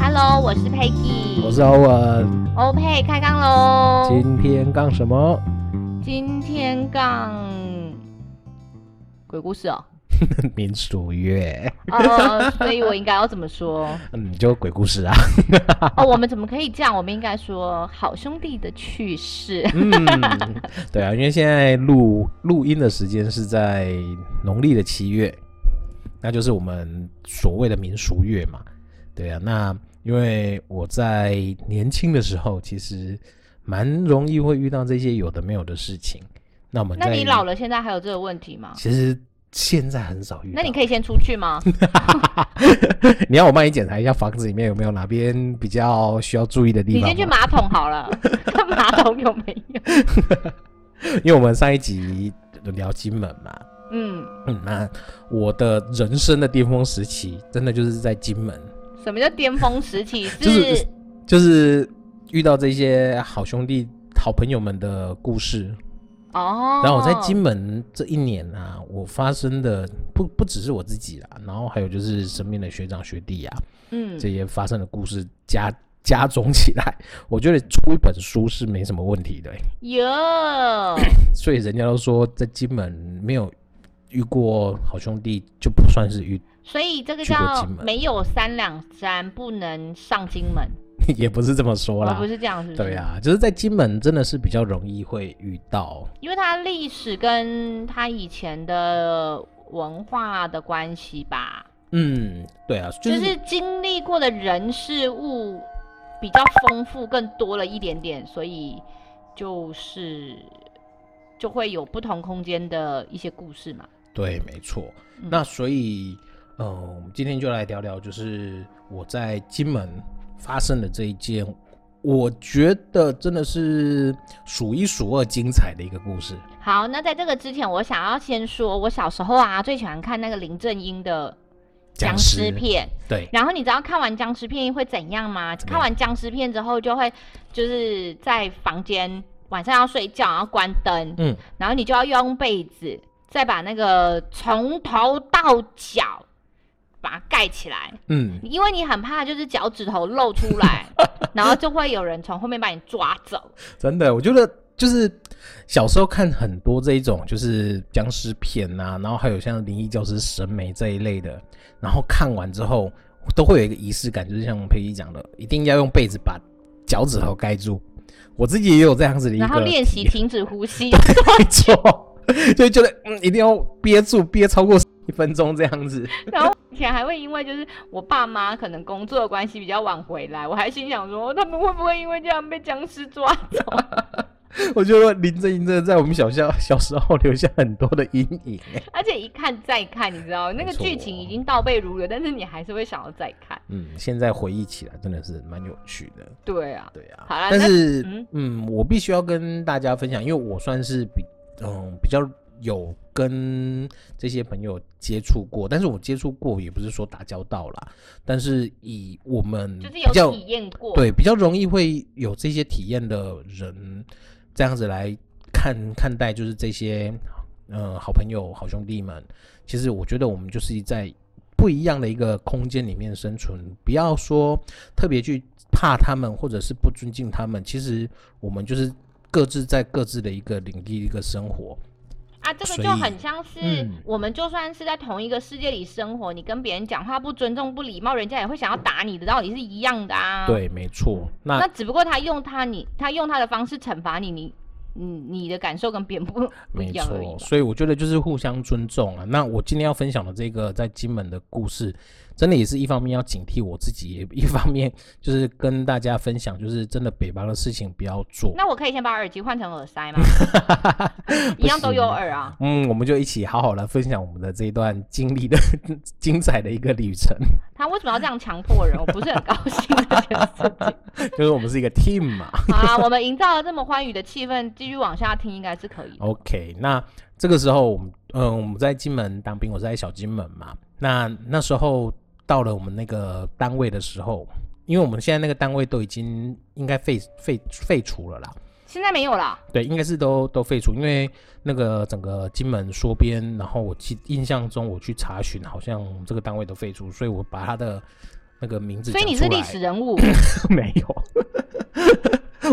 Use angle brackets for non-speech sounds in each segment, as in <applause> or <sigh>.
Hello，我是 Peggy，我是欧文。欧佩开杠喽！今天杠什么？今天杠鬼故事哦。<laughs> 民俗月。哦，所以我应该要怎么说？<laughs> 嗯，就鬼故事啊。哦，我们怎么可以这样？我们应该说好兄弟的趣事。<laughs> 嗯，对啊，因为现在录录音的时间是在农历的七月，那就是我们所谓的民俗月嘛。对啊，那因为我在年轻的时候，其实蛮容易会遇到这些有的没有的事情。那我们，那你老了，现在还有这个问题吗？其实现在很少遇到。那你可以先出去吗？<laughs> 你要我帮你检查一下房子里面有没有哪边比较需要注意的地方？你先去马桶好了，看 <laughs> 马桶有没有？因为我们上一集聊金门嘛，嗯嗯，那我的人生的巅峰时期，真的就是在金门。什么叫巅峰时期？是 <laughs> 就是就是遇到这些好兄弟、好朋友们的故事哦。然后我在金门这一年啊，我发生的不不只是我自己啦，然后还有就是身边的学长学弟啊，嗯，这些发生的故事加加总起来，我觉得出一本书是没什么问题的、欸。有，<coughs> 所以人家都说在金门没有遇过好兄弟，就不算是遇。所以这个叫没有三两山不能上金门，<laughs> 也不是这么说啦，不是这样，子？对啊，就是在金门真的是比较容易会遇到，因为它历史跟它以前的文化的关系吧。嗯，对啊，就是、就是经历过的人事物比较丰富，更多了一点点，所以就是就会有不同空间的一些故事嘛。对，没错。嗯、那所以。嗯，我们今天就来聊聊，就是我在金门发生的这一件，我觉得真的是数一数二精彩的一个故事。好，那在这个之前，我想要先说，我小时候啊，最喜欢看那个林正英的僵尸片。对。然后你知道看完僵尸片会怎样吗？看完僵尸片之后，就会就是在房间晚上要睡觉，然后关灯，嗯，然后你就要用被子再把那个从头到脚。把它盖起来，嗯，因为你很怕就是脚趾头露出来，<laughs> 然后就会有人从后面把你抓走。真的，我觉得就是小时候看很多这一种就是僵尸片啊，然后还有像灵异教师审美这一类的，然后看完之后都会有一个仪式感，就是像佩奇讲的，一定要用被子把脚趾头盖住。我自己也有这样子的一个，然后练习停止呼吸，<laughs> 没错，就觉得嗯，一定要憋住，憋超过。一分钟这样子，<laughs> 然后以前还会因为就是我爸妈可能工作的关系比较晚回来，我还心想说他们会不会因为这样被僵尸抓走？<laughs> 我觉得林正英真的在我们小校小时候留下很多的阴影，而且一看再看，你知道那个剧情已经倒背如流，但是你还是会想要再看。嗯，现在回忆起来真的是蛮有趣的。对啊，对啊。好啦，但是嗯，嗯，我必须要跟大家分享，因为我算是比嗯比较。有跟这些朋友接触过，但是我接触过也不是说打交道啦，但是以我们比较就是有体验过，对，比较容易会有这些体验的人，这样子来看看待，就是这些呃好朋友、好兄弟们。其实我觉得我们就是在不一样的一个空间里面生存，不要说特别去怕他们，或者是不尊敬他们。其实我们就是各自在各自的一个领地一个生活。啊，这个就很像是我们就算是在同一个世界里生活，嗯、你跟别人讲话不尊重、不礼貌，人家也会想要打你的道理是一样的啊。对，没错。那那只不过他用他你他用他的方式惩罚你，你嗯你的感受跟别人不 <laughs> 不一样而已。没错，所以我觉得就是互相尊重啊。那我今天要分享的这个在金门的故事。真的也是一方面要警惕我自己，也一方面就是跟大家分享，就是真的北方的事情不要做。那我可以先把耳机换成耳塞吗？<laughs> <laughs> 一样都有耳啊。嗯，我们就一起好好来分享我们的这一段经历的精彩的一个旅程。他为什么要这样强迫人？我不是很高兴这件事情。<laughs> 就是我们是一个 team 嘛。好啊，我们营造了这么欢愉的气氛，继续往下听应该是可以。OK，那这个时候我们嗯我们在金门当兵，我是在小金门嘛。那那时候。到了我们那个单位的时候，因为我们现在那个单位都已经应该废废废除了啦。现在没有了。对，应该是都都废除，因为那个整个金门缩编，然后我记印象中我去查询，好像这个单位都废除，所以我把他的那个名字。所以你是历史人物？<laughs> 没有，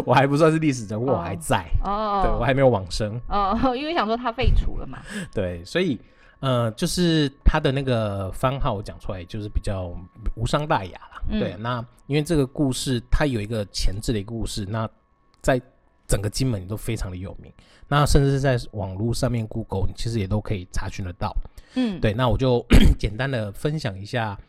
我还不算是历史人物，我还在哦，对我还没有往生哦，因为想说他废除了嘛。<laughs> 对，所以。呃，就是他的那个番号，我讲出来就是比较无伤大雅啦。嗯、对，那因为这个故事它有一个前置的一个故事，那在整个金门都非常的有名，那甚至是在网络上面 Google，你其实也都可以查询得到。嗯，对，那我就 <coughs> 简单的分享一下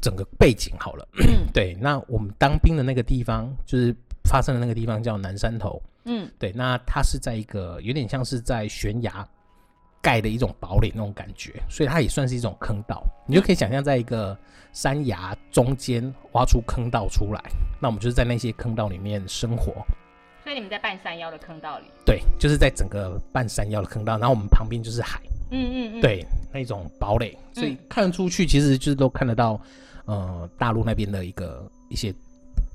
整个背景好了。嗯、<clears throat> 对，那我们当兵的那个地方，就是发生的那个地方叫南山头。嗯，对，那它是在一个有点像是在悬崖。盖的一种堡垒那种感觉，所以它也算是一种坑道。你就可以想象，在一个山崖中间挖出坑道出来，那我们就是在那些坑道里面生活。所以你们在半山腰的坑道里？对，就是在整个半山腰的坑道，然后我们旁边就是海。嗯嗯嗯。对，那种堡垒，所以看出去其实就是都看得到，呃，大陆那边的一个一些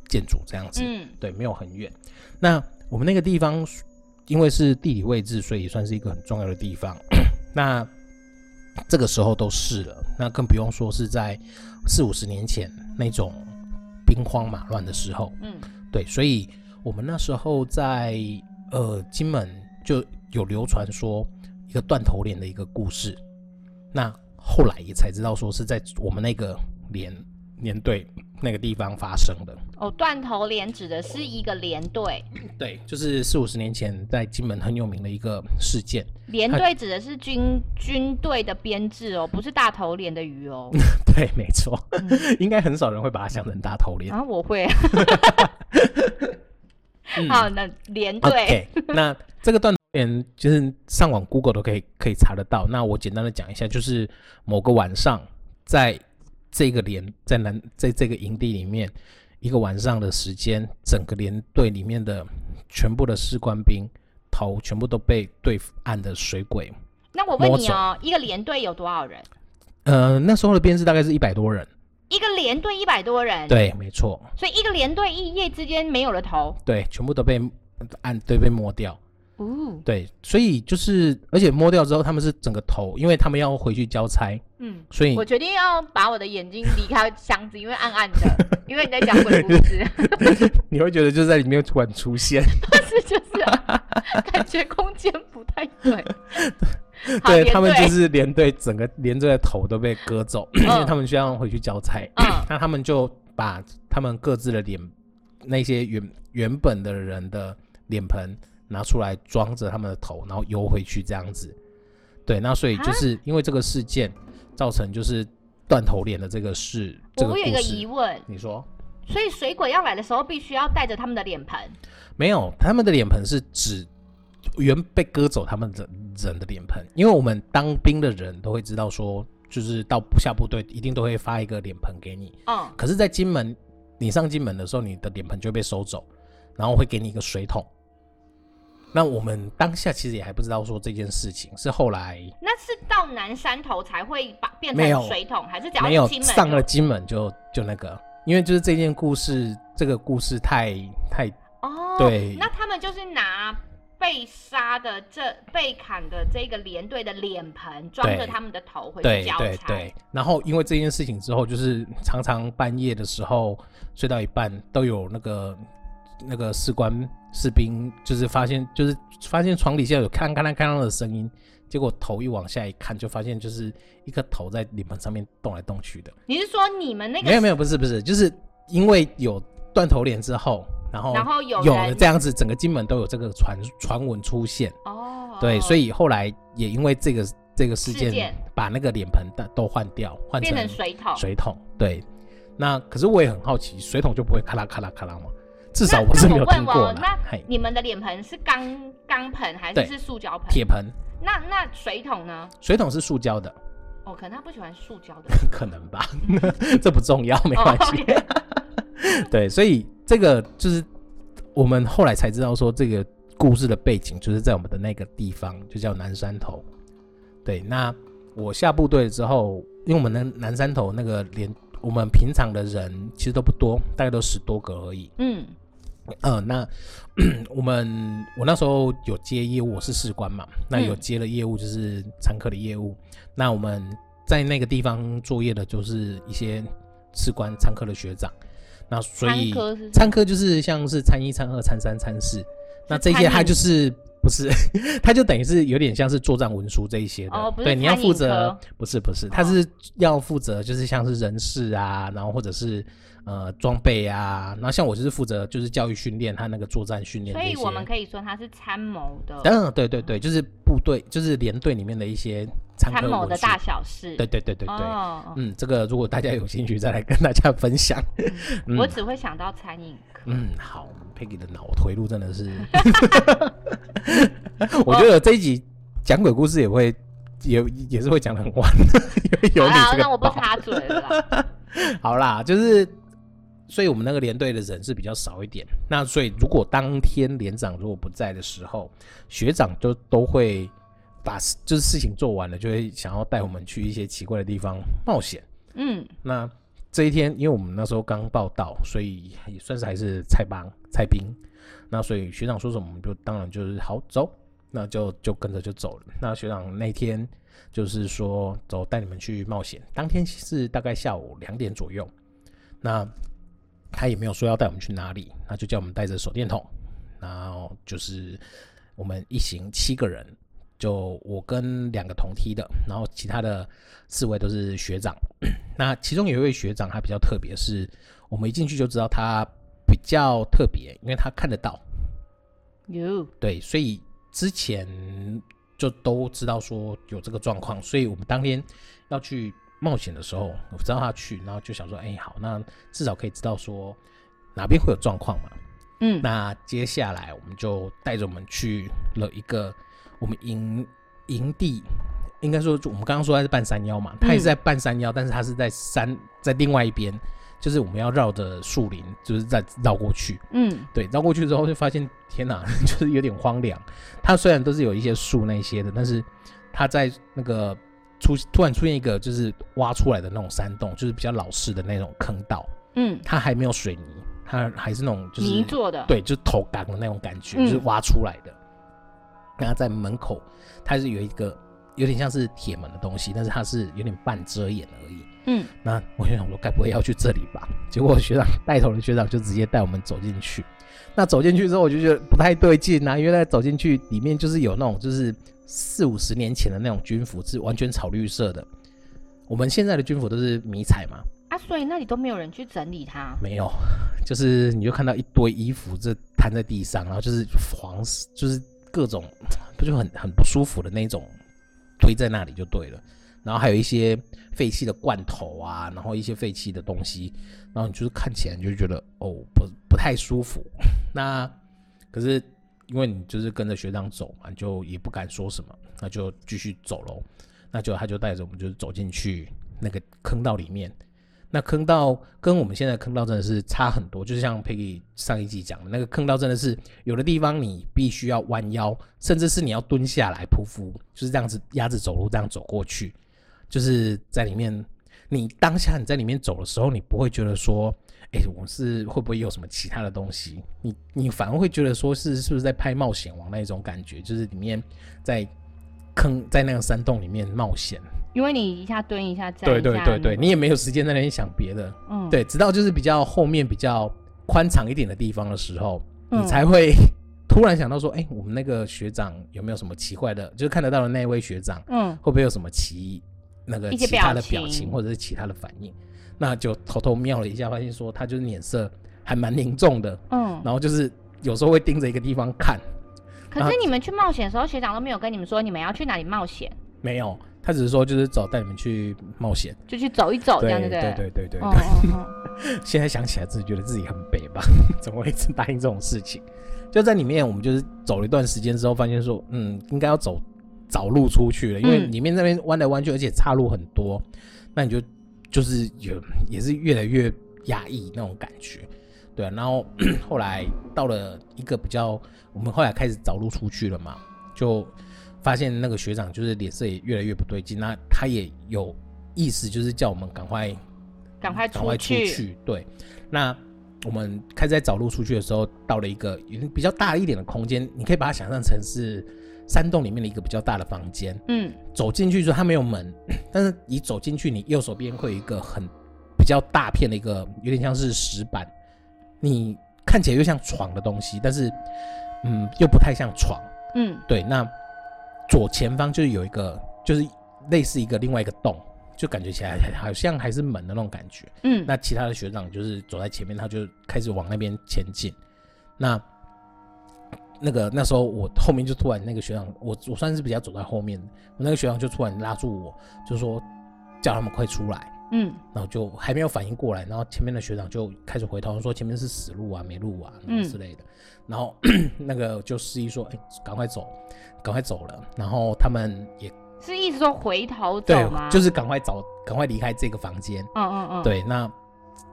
建筑这样子。嗯。对，没有很远。那我们那个地方。因为是地理位置，所以也算是一个很重要的地方。<clears throat> 那这个时候都是了，那更不用说是在四五十年前那种兵荒马乱的时候。嗯，对，所以我们那时候在呃金门就有流传说一个断头脸的一个故事。那后来也才知道说是在我们那个连。连队那个地方发生的哦，断头连指的是一个连队，对，就是四五十年前在金门很有名的一个事件。连队指的是军军队的编制哦，不是大头连的鱼哦。<laughs> 对，没错，嗯、<laughs> 应该很少人会把它想成大头连啊，我会。<laughs> 好，那连队，okay, 那这个断头连就是上网 Google 都可以可以查得到。那我简单的讲一下，就是某个晚上在。这个连在南，在这个营地里面，一个晚上的时间，整个连队里面的全部的士官兵头全部都被对岸的水鬼。那我问你哦，一个连队有多少人？呃，那时候的编制大概是一百多人。一个连队一百多人？对，没错。所以一个连队一夜之间没有了头？对，全部都被按对被摸掉。哦，对，所以就是，而且摸掉之后，他们是整个头，因为他们要回去交差。嗯，所以我决定要把我的眼睛离开箱子，因为暗暗的，因为你在讲鬼故事 <laughs> <laughs> 你会觉得就是在里面突然出现，<laughs> 但是就是、啊、感觉空间不太对。对他们就是连队整个连队的头都被割走，嗯、因为他们需要回去交差。嗯，那他们就把他们各自的脸，那些原原本的人的脸盆。拿出来装着他们的头，然后游回去这样子。对，那所以就是因为这个事件造成就是断头脸的这个事。这个、我有一个疑问，你说？所以水鬼要来的时候，必须要带着他们的脸盆？没有，他们的脸盆是指原被割走他们的人的脸盆，因为我们当兵的人都会知道说，就是到下部队一定都会发一个脸盆给你。嗯。可是，在金门，你上金门的时候，你的脸盆就会被收走，然后会给你一个水桶。那我们当下其实也还不知道说这件事情是后来，那是到南山头才会把变成水桶，还是只要没有上了金门就就那个？因为就是这件故事，这个故事太太哦，对。那他们就是拿被杀的这被砍的这个连队的脸盆装着他们的头回去交差。对对对。然后因为这件事情之后，就是常常半夜的时候睡到一半都有那个。那个士官士兵就是发现，就是发现床底下有咔啷咔啷咔啷的声音，结果头一往下一看，就发现就是一颗头在脸盆上面动来动去的。你是说你们那个？没有没有，不是不是，就是因为有断头脸之后，然后然后有有了这样子，整个金门都有这个传传闻出现。哦，对，所以后来也因为这个这个事件，事件把那个脸盆的都换掉，换成水桶。水桶，对。那可是我也很好奇，水桶就不会咔啦咔啦咔啦吗？至少我是没有听过。那你们的脸盆是钢钢盆还是是塑胶盆？铁盆。那那水桶呢？水桶是塑胶的。哦，可能他不喜欢塑胶的。<laughs> 可能吧，<laughs> 这不重要，没关系。<laughs> 对，所以这个就是我们后来才知道说，这个故事的背景就是在我们的那个地方，就叫南山头。对，那我下部队之后，因为我们的南山头那个连我们平常的人其实都不多，大概都十多个而已。嗯。嗯、呃，那 <clears throat> 我们我那时候有接业务，我是士官嘛，那有接了业务就是参科的业务。嗯、那我们在那个地方作业的，就是一些士官参科的学长。那所以参科就是像是参一、参二、参三、参四，那这些他就是。不是，他就等于是有点像是作战文书这一些的，哦、对，你要负责，不是不是，他是要负责，就是像是人事啊，然后或者是呃装备啊，然后像我就是负责就是教育训练，他那个作战训练，所以我们可以说他是参谋的，嗯，对对对，就是部队，就是连队里面的一些参谋的大小事，对对对对对，哦、嗯，这个如果大家有兴趣再来跟大家分享，嗯、我只会想到餐饮科，嗯，好。Peggy 的脑回路真的是，<laughs> 我觉得这一集讲鬼故事也会也也是会讲的很晚，<laughs> 有你这个。那我不插嘴了。<laughs> 好啦，就是，所以我们那个连队的人是比较少一点。那所以如果当天连长如果不在的时候，学长就都会把就是事情做完了，就会想要带我们去一些奇怪的地方冒险。嗯，那。这一天，因为我们那时候刚报道，所以也算是还是菜帮菜兵。那所以学长说什么，我们就当然就是好走，那就就跟着就走了。那学长那天就是说走，带你们去冒险。当天是大概下午两点左右，那他也没有说要带我们去哪里，那就叫我们带着手电筒，然后就是我们一行七个人。就我跟两个同梯的，然后其他的四位都是学长。<clears throat> 那其中有一位学长，他比较特别，是我们一进去就知道他比较特别，因为他看得到。有对，所以之前就都知道说有这个状况，所以我们当天要去冒险的时候，我知道他去，然后就想说，哎，好，那至少可以知道说哪边会有状况嘛。嗯，那接下来我们就带着我们去了一个。我们营营地应该说，我们刚刚说他是半山腰嘛，他也是在半山腰，但是他是在山在另外一边，就是我们要绕着树林，就是在绕过去。嗯，对，绕过去之后就发现，天哪，<laughs> 就是有点荒凉。它虽然都是有一些树那些的，但是它在那个出突然出现一个就是挖出来的那种山洞，就是比较老式的那种坑道。嗯，它还没有水泥，它还是那种就是泥做的，对，就是头钢的那种感觉，就是挖出来的。刚刚在门口，它是有一个有点像是铁门的东西，但是它是有点半遮掩而已。嗯，那我就想说，该不会要去这里吧？结果学长带头的学长就直接带我们走进去。那走进去之后，我就觉得不太对劲啊，因为在走进去里面就是有那种就是四五十年前的那种军服，是完全草绿色的。我们现在的军服都是迷彩嘛？啊，所以那里都没有人去整理它？没有，就是你就看到一堆衣服这摊在地上，然后就是黄，就是。各种不就很很不舒服的那种堆在那里就对了，然后还有一些废弃的罐头啊，然后一些废弃的东西，然后你就是看起来你就觉得哦不不太舒服。那可是因为你就是跟着学长走嘛，就也不敢说什么，那就继续走喽。那就他就带着我们就是走进去那个坑道里面。那坑道跟我们现在坑道真的是差很多，就是像 Peggy 上一集讲的那个坑道，真的是有的地方你必须要弯腰，甚至是你要蹲下来匍匐，就是这样子压着走路这样走过去，就是在里面，你当下你在里面走的时候，你不会觉得说，哎、欸，我是会不会有什么其他的东西？你你反而会觉得说是是不是在拍冒险王那一种感觉，就是里面在坑在那个山洞里面冒险。因为你一下蹲一下站一下，对对对对，你也没有时间在那边想别的，嗯，对，直到就是比较后面比较宽敞一点的地方的时候，嗯、你才会 <laughs> 突然想到说，哎、欸，我们那个学长有没有什么奇怪的？就是看得到的那位学长，嗯，会不会有什么奇那个其他的表情或者是其他的反应？那就偷偷瞄了一下，发现说他就是脸色还蛮凝重的，嗯，然后就是有时候会盯着一个地方看。可是你们去冒险的时候，学长都没有跟你们说你们要去哪里冒险？没有。他只是说，就是走，带你们去冒险，就去走一走，这样对不对？对对对对对。现在想起来，自己觉得自己很北吧？<laughs> 怎么会一直答应这种事情？就在里面，我们就是走了一段时间之后，发现说，嗯，应该要走找路出去了，因为里面那边弯来弯去，而且岔路很多，那你就就是有也是越来越压抑那种感觉，对啊。然后 <clears throat> 后来到了一个比较，我们后来开始找路出去了嘛，就。发现那个学长就是脸色也越来越不对劲，那他也有意思，就是叫我们赶快、赶快、赶快出去。对，那我们开始在找路出去的时候，到了一个比较大一点的空间，你可以把它想象成是山洞里面的一个比较大的房间。嗯，走进去之后它没有门，<coughs> 但是你走进去，你右手边会有一个很比较大片的一个，有点像是石板，你看起来又像床的东西，但是嗯，又不太像床。嗯，对，那左前方就是有一个，就是类似一个另外一个洞。就感觉起来好像还是门的那种感觉，嗯，那其他的学长就是走在前面，他就开始往那边前进。那那个那时候我后面就突然那个学长，我我算是比较走在后面，我那个学长就突然拉住我，就说叫他们快出来，嗯，然后就还没有反应过来，然后前面的学长就开始回头说前面是死路啊，没路啊，嗯之类的，然后 <clears throat> 那个就示意说，哎，赶快走，赶快走了，然后他们也。是意思说回头走吗？对，就是赶快走，赶快离开这个房间。嗯嗯嗯。对，那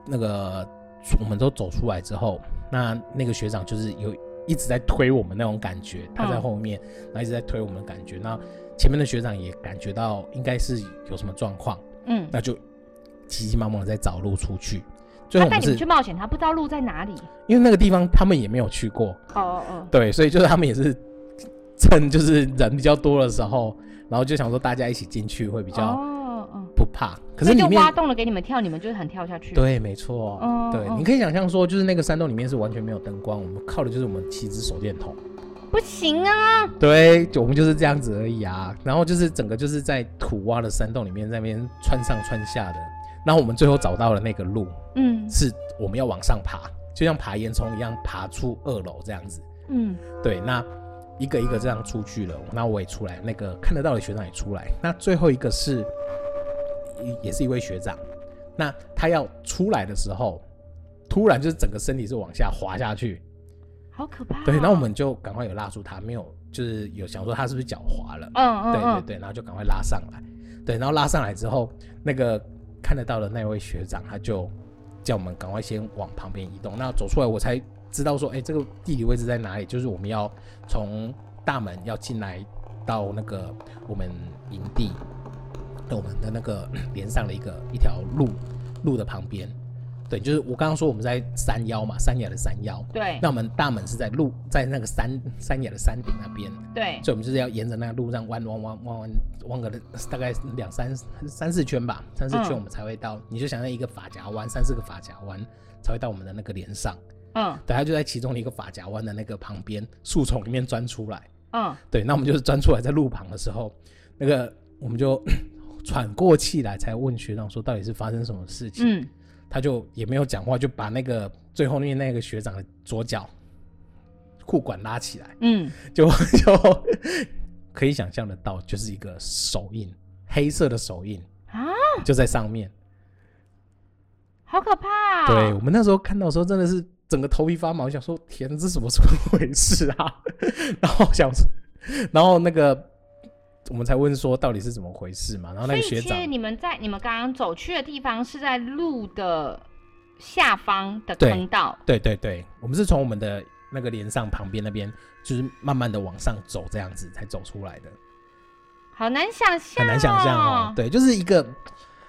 那个我们都走出来之后，那那个学长就是有一直在推我们那种感觉，他在后面，嗯、然后一直在推我们的感觉。那前面的学长也感觉到应该是有什么状况，嗯，那就急急忙忙的在找路出去。最后我们带你们去冒险，他不知道路在哪里，因为那个地方他们也没有去过。哦哦哦。对，所以就是他们也是趁就是人比较多的时候。然后就想说大家一起进去会比较不怕，可是就挖洞了给你们跳，你们就是很跳下去。对，没错。对，你可以想象说，就是那个山洞里面是完全没有灯光，我们靠的就是我们七只手电筒。不行啊。对，就我们就是这样子而已啊。然后就是整个就是在土挖的山洞里面，在那边穿上穿下的。然后我们最后找到了那个路，嗯，是我们要往上爬，就像爬烟囱一样，爬出二楼这样子。嗯，对，那。一个一个这样出去了，那我也出来，那个看得到的学长也出来，那最后一个是，也是一位学长，那他要出来的时候，突然就是整个身体是往下滑下去，好可怕哦。对，那我们就赶快有拉住他，没有就是有想说他是不是脚滑了，嗯嗯，对对对，然后就赶快拉上来，对，然后拉上来之后，那个看得到的那位学长他就叫我们赶快先往旁边移动，那走出来我才。知道说，哎、欸，这个地理位置在哪里？就是我们要从大门要进来到那个我们营地，我们的那个 <clears throat> 连上了一个一条路路的旁边。对，就是我刚刚说我们在山腰嘛，山崖的山腰。对。那我们大门是在路在那个山山崖的山顶那边。对。所以我们就是要沿着那个路上弯弯弯弯弯弯个大概两三三四圈吧，三四圈我们才会到。嗯、你就想象一个发夹弯，三四个发夹弯才会到我们的那个连上。嗯，对，他就在其中的一个发夹弯的那个旁边树丛里面钻出来。嗯，对，那我们就是钻出来，在路旁的时候，那个我们就喘过气来，才问学长说到底是发生什么事情。嗯，他就也没有讲话，就把那个最后面那个学长的左脚裤管拉起来。嗯，就 <laughs> 就可以想象得到，就是一个手印，黑色的手印啊，就在上面，好可怕啊！对，我们那时候看到的时候，真的是。整个头皮发麻，我想说天，这是什么怎么回事啊？<laughs> 然后想，然后那个我们才问说到底是怎么回事嘛？然后那个学长，其实你们在你们刚刚走去的地方是在路的下方的坑道。对对对，对，我们是从我们的那个连上旁边那边，就是慢慢的往上走，这样子才走出来的。好难想象，很难想象哦。对，就是一个，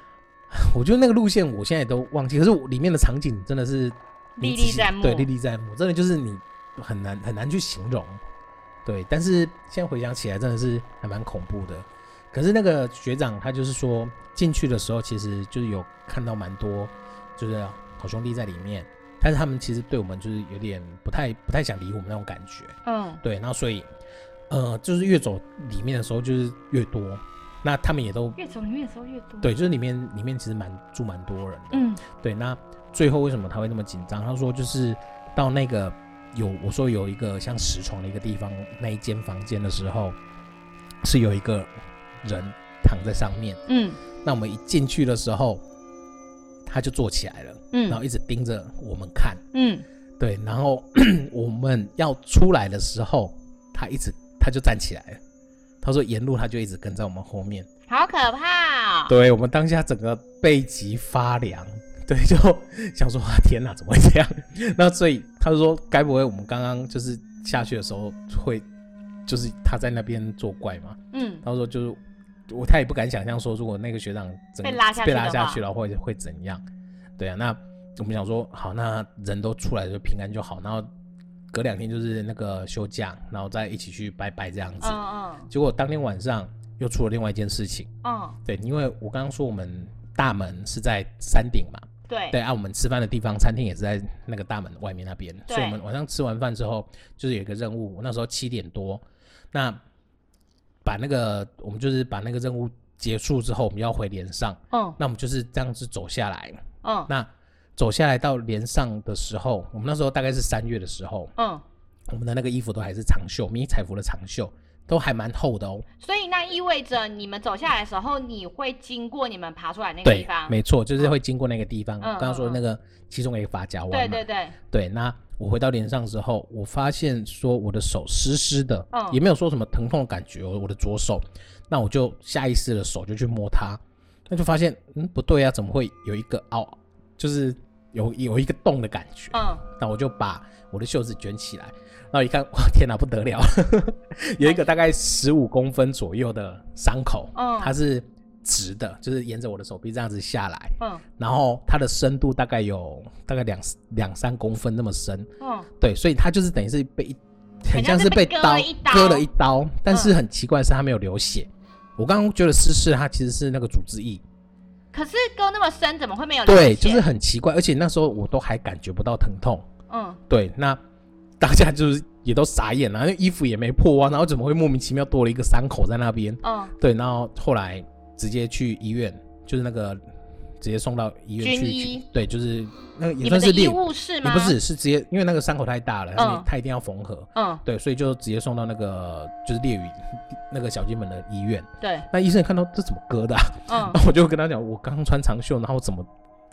<sighs> 我觉得那个路线我现在都忘记，可是里面的场景真的是。历历在目，对，历历在目，真的就是你很难很难去形容，对。但是现在回想起来，真的是还蛮恐怖的。可是那个学长他就是说，进去的时候其实就是有看到蛮多，就是好兄弟在里面，但是他们其实对我们就是有点不太不太想理我们那种感觉，嗯，对。然后所以，呃，就是越走里面的时候就是越多，那他们也都越走里面的时候越多，对，就是里面里面其实蛮住蛮多人的，嗯，对，那。最后为什么他会那么紧张？他说就是到那个有我说有一个像石床的一个地方，那一间房间的时候，是有一个人躺在上面。嗯，那我们一进去的时候，他就坐起来了。嗯，然后一直盯着我们看。嗯，对，然后 <clears throat> 我们要出来的时候，他一直他就站起来了。他说沿路他就一直跟在我们后面。好可怕哦！对，我们当下整个背脊发凉。对，就 <laughs> 想说啊，天哪，怎么会这样？<laughs> 那所以他就说，该不会我们刚刚就是下去的时候会，就是他在那边作怪嘛？嗯，他说就是我，他也不敢想象说，如果那个学长被拉下去，被拉下去了，会会怎样？对啊，那我们想说，好，那人都出来就平安就好，然后隔两天就是那个休假，然后再一起去拜拜这样子。嗯嗯。结果当天晚上又出了另外一件事情。嗯。对，因为我刚刚说我们大门是在山顶嘛。对。对，按、啊、我们吃饭的地方，餐厅也是在那个大门外面那边。所以我们晚上吃完饭之后，就是有一个任务。我那时候七点多，那把那个我们就是把那个任务结束之后，我们要回连上。嗯。那我们就是这样子走下来。嗯。那。走下来到连上的时候，我们那时候大概是三月的时候，嗯，我们的那个衣服都还是长袖，迷彩服的长袖都还蛮厚的哦。所以那意味着你们走下来的时候，你会经过你们爬出来那个地方？对，没错，就是会经过那个地方。刚刚、嗯、说那个其中一个发夹弯，对对对，对。那我回到连上之后，我发现说我的手湿湿的，嗯，也没有说什么疼痛的感觉，我的左手，那我就下意识的手就去摸它，那就发现嗯不对啊，怎么会有一个凹？就是有有一个洞的感觉，嗯，那我就把我的袖子卷起来，然后一看，哇，天哪，不得了，<laughs> 有一个大概十五公分左右的伤口，嗯，它是直的，就是沿着我的手臂这样子下来，嗯，然后它的深度大概有大概两两三公分那么深，嗯，对，所以它就是等于是被很像是被刀割了一刀，但是很奇怪的是它没有流血，我刚刚觉得湿湿，它其实是那个组织液。可是割那么深，怎么会没有？对，就是很奇怪，而且那时候我都还感觉不到疼痛。嗯，对，那大家就是也都傻眼了，因为衣服也没破啊，然后怎么会莫名其妙多了一个伤口在那边？嗯，对，然后后来直接去医院，就是那个。直接送到医院去，去，对，就是那个也算是医务室吗？也不是，是直接因为那个伤口太大了，他、嗯、他一定要缝合，嗯，对，所以就直接送到那个就是烈屿 <laughs> 那个小金门的医院。对，那医生看到这怎么割的、啊？嗯，<laughs> 我就跟他讲，我刚穿长袖，然后怎么？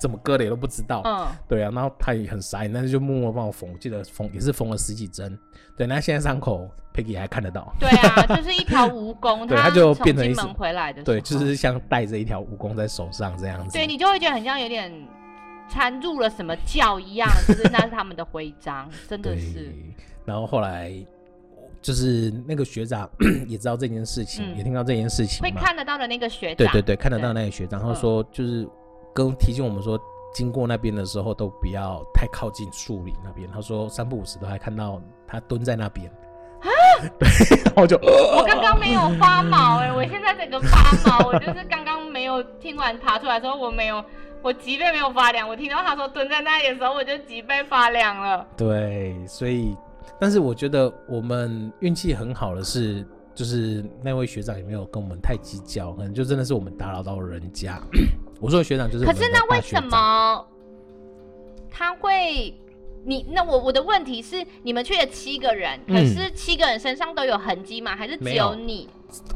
怎么割的也都不知道，嗯，对啊，然后他也很傻眼，但是就默默帮我缝，我记得缝也是缝了十几针，对，那现在伤口 Peggy 还看得到，对啊，就是一条蜈蚣，<laughs> 对，他就变成一门回来的，对，就是像带着一条蜈蚣在手上这样子，对，你就会觉得很像有点掺入了什么教一样，就是那是他们的徽章，真的是。然后后来就是那个学长 <clears throat> 也知道这件事情，嗯、也听到这件事情，会看得到的那个学长，对对对，看得到那个学长，然后说就是。跟提醒我们说，经过那边的时候都不要太靠近树林那边。他说三不五时都还看到他蹲在那边。啊？<laughs> 对，然后就我刚刚没有发毛哎、欸，我现在整个发毛，我就是刚刚没有听完爬出来的时候，我没有，我脊背没有发凉。我听到他说蹲在那里的时候，我就脊背发凉了。对，所以，但是我觉得我们运气很好的是，就是那位学长也没有跟我们太计较，可能就真的是我们打扰到了人家。我说的学长就是，可是那为什么他会？你那我我的问题是，你们去了七个人，可是七个人身上都有痕迹吗？还是只有你？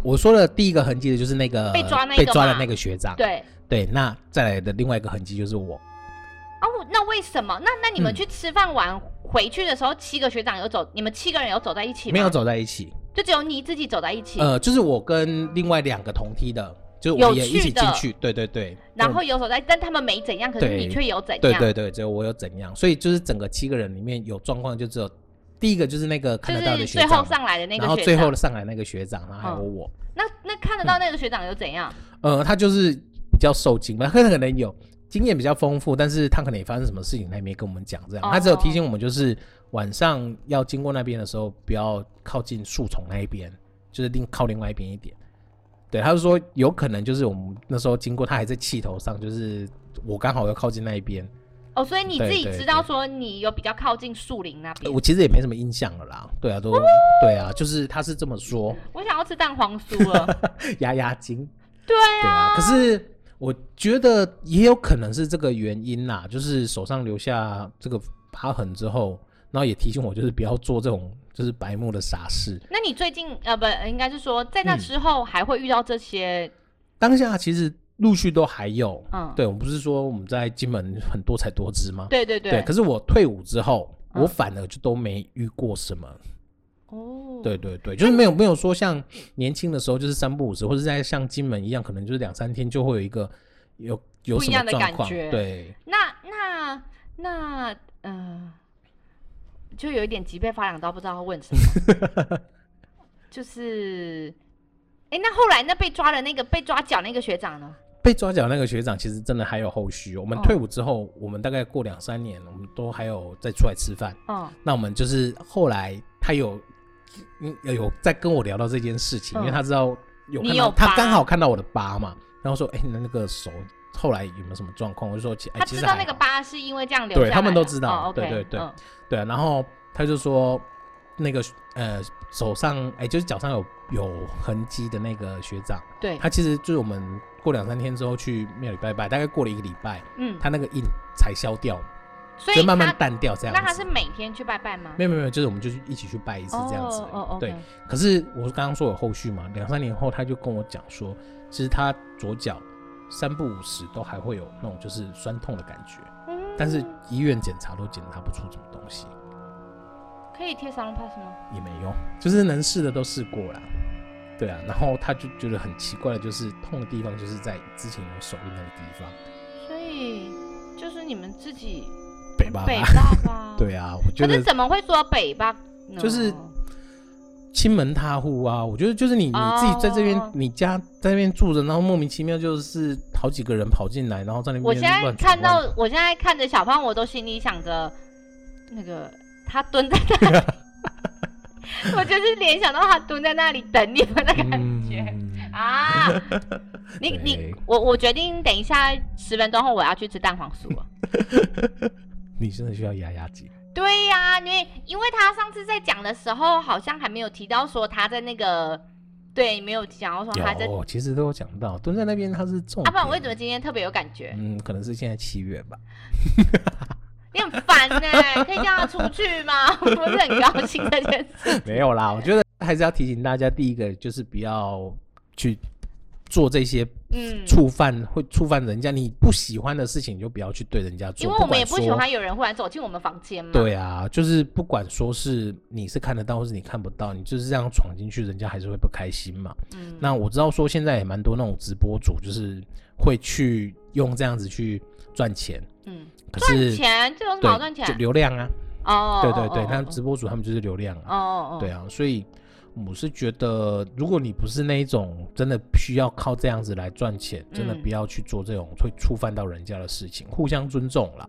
我说的第一个痕迹的就是那个被抓那个被抓的那个学长。对对，那再来的另外一个痕迹就是我。哦，那为什么？那那你们去吃饭完回去的时候，七个学长有走？你们七个人有走在一起吗？没有走在一起，就只有你自己走在一起。呃，就是我跟另外两个同梯的。就我也一起进去，对对对，然后有所在，但他们没怎样，可是你却有怎样，对对对，只有我有怎样，所以就是整个七个人里面有状况，就只有第一个就是那个看得到的学长，最后上来的那个，然后最后上来那个学长，然后还有我。那那看得到那个学长有怎样？<laughs> 呃，他就是比较受惊吧，他可能有经验比较丰富，但是他可能也发生什么事情，他也没跟我们讲这样，他只有提醒我们，就是晚上要经过那边的时候，不要靠近树丛那一边，就是另靠另外一边一点。对，他就说有可能就是我们那时候经过，他还在气头上，就是我刚好要靠近那一边。哦，所以你自己知道说你有比较靠近树林那边。我其实也没什么印象了啦。对啊，都、哦、对啊，就是他是这么说。我想要吃蛋黄酥了，<laughs> 压压惊。对啊，对啊。可是我觉得也有可能是这个原因啦，就是手上留下这个疤痕之后，然后也提醒我，就是不要做这种。就是白目的傻事。那你最近呃不，应该是说在那之后还会遇到这些？嗯、当下其实陆续都还有。嗯，对，我们不是说我们在金门很多才多姿吗？对对对。对，可是我退伍之后，嗯、我反而就都没遇过什么。哦。对对对，就是没有没有说像年轻的时候就是三不五时，或者在像金门一样，可能就是两三天就会有一个有有什么状况。不一样的感觉。对。那那那嗯。呃就有一点脊背发凉到不知道要问什么，<laughs> 就是，哎、欸，那后来那被抓的那个被抓脚那个学长呢？被抓脚那个学长，其实真的还有后续。我们退伍之后，我们大概过两三年，我们都还有再出来吃饭。嗯，那我们就是后来他有嗯有在跟我聊到这件事情，因为他知道有看到他刚好看到我的疤嘛，然后说哎，那那个手后来有没有什么状况？我就说他知道那个疤是因为这样留下来，对他们都知道，对对对对，然后他就说那个呃手上哎就是脚上有有痕迹的那个学长，对他其实就是我们。过两三天之后去庙里拜拜，大概过了一个礼拜，嗯，他那个印才消掉，所以慢慢淡掉这样子。那他是每天去拜拜吗？没有没有，就是我们就一起去拜一次这样子。哦哦哦。对，可是我刚刚说有后续嘛，两三年后他就跟我讲说，其实他左脚三不五时都还会有那种就是酸痛的感觉，嗯，但是医院检查都检查不出什么东西。可以贴沙龙 pass 吗？也没用，就是能试的都试过了。对啊，然后他就觉得很奇怪的，就是痛的地方就是在之前有手印那个地方，所以就是你们自己北吧北 <laughs> 吧吧？对啊，我觉得可是怎么会说北吧？就是亲门踏户啊！我觉得就是你你自己在这边，你家在那边住着，然后莫名其妙就是好几个人跑进来，然后在那边。我现在看到，我现在看着小胖，我都心里想着那个他蹲在那里。<laughs> 我就是联想到他蹲在那里等你们的感觉、嗯、啊！你你我我决定等一下十分钟后我要去吃蛋黄酥了。<laughs> 你真的需要压压惊？对呀、啊，因为因为他上次在讲的时候好像还没有提到说他在那个对，没有讲到说他在。哦，其实都有讲到蹲在那边他是重。啊，不然为什么今天特别有感觉？嗯，可能是现在七月吧。你很烦呢、欸，<laughs> 可以叫他出去吗？<laughs> 我不是很高兴这件事。没有啦，我觉得还是要提醒大家，第一个就是不要去做这些嗯触犯会触犯人家你不喜欢的事情，你就不要去对人家做。因为我们也不喜欢有人忽然走进我们房间嘛。对啊，就是不管说是你是看得到，或是你看不到，你就是这样闯进去，人家还是会不开心嘛。嗯。那我知道说现在也蛮多那种直播主，就是会去用这样子去赚钱。嗯。赚钱，这有什么好赚钱？流量啊！哦，对对对，他直播主他们就是流量啊！哦哦，对啊，所以我是觉得，如果你不是那一种真的需要靠这样子来赚钱，真的不要去做这种会触犯到人家的事情，互相尊重啦。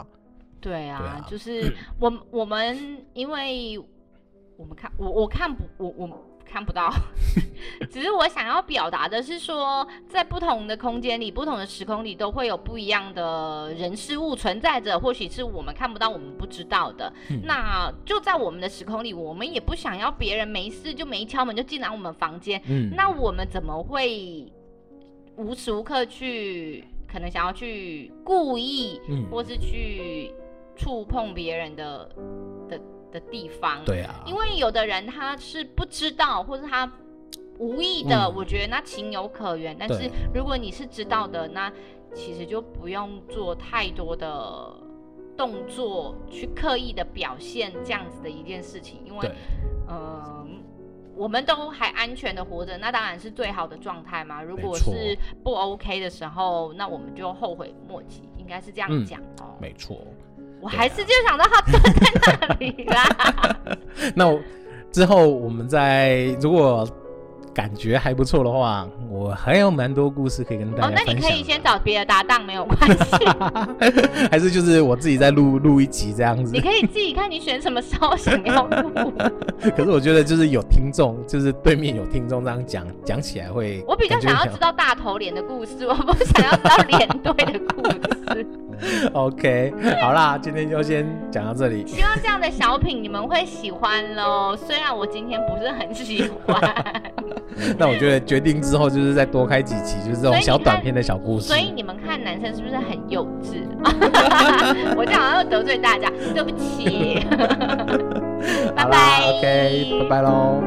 对啊，就是我我们，因为我们看我我看不我我。看不到，<laughs> 只是我想要表达的是说，在不同的空间里、不同的时空里，都会有不一样的人事物存在着，或许是我们看不到、我们不知道的。嗯、那就在我们的时空里，我们也不想要别人没事就没敲门就进来我们房间。嗯，那我们怎么会无时无刻去可能想要去故意，嗯、或是去触碰别人的的？的地方，对啊，因为有的人他是不知道，或是他无意的，嗯、我觉得那情有可原。但是如果你是知道的，那其实就不用做太多的动作去刻意的表现这样子的一件事情，因为，嗯、呃，我们都还安全的活着，那当然是最好的状态嘛。如果是不 OK 的时候，那我们就后悔莫及，应该是这样讲哦、嗯。没错。我还是就想到他蹲在那里啦。<laughs> 那我之后我们再如果。感觉还不错的话，我还有蛮多故事可以跟大家分享。哦，那你可以先找别的搭档，没有关系。<laughs> 还是就是我自己再录录一集这样子。你可以自己看你选什么时候想要录。<laughs> 可是我觉得就是有听众，就是对面有听众这样讲讲起来会。我比较想要知道大头脸的故事，我不想要知道脸对的故事。<laughs> OK，好啦，今天就先讲到这里。希望这样的小品你们会喜欢喽。虽然我今天不是很喜欢。<laughs> 那我觉得决定之后就是再多开几集，就是这种小短片的小故事。所以，你们看男生是不是很幼稚？<laughs> 我这样好像又得罪大家，对不起。拜拜。OK，拜拜喽。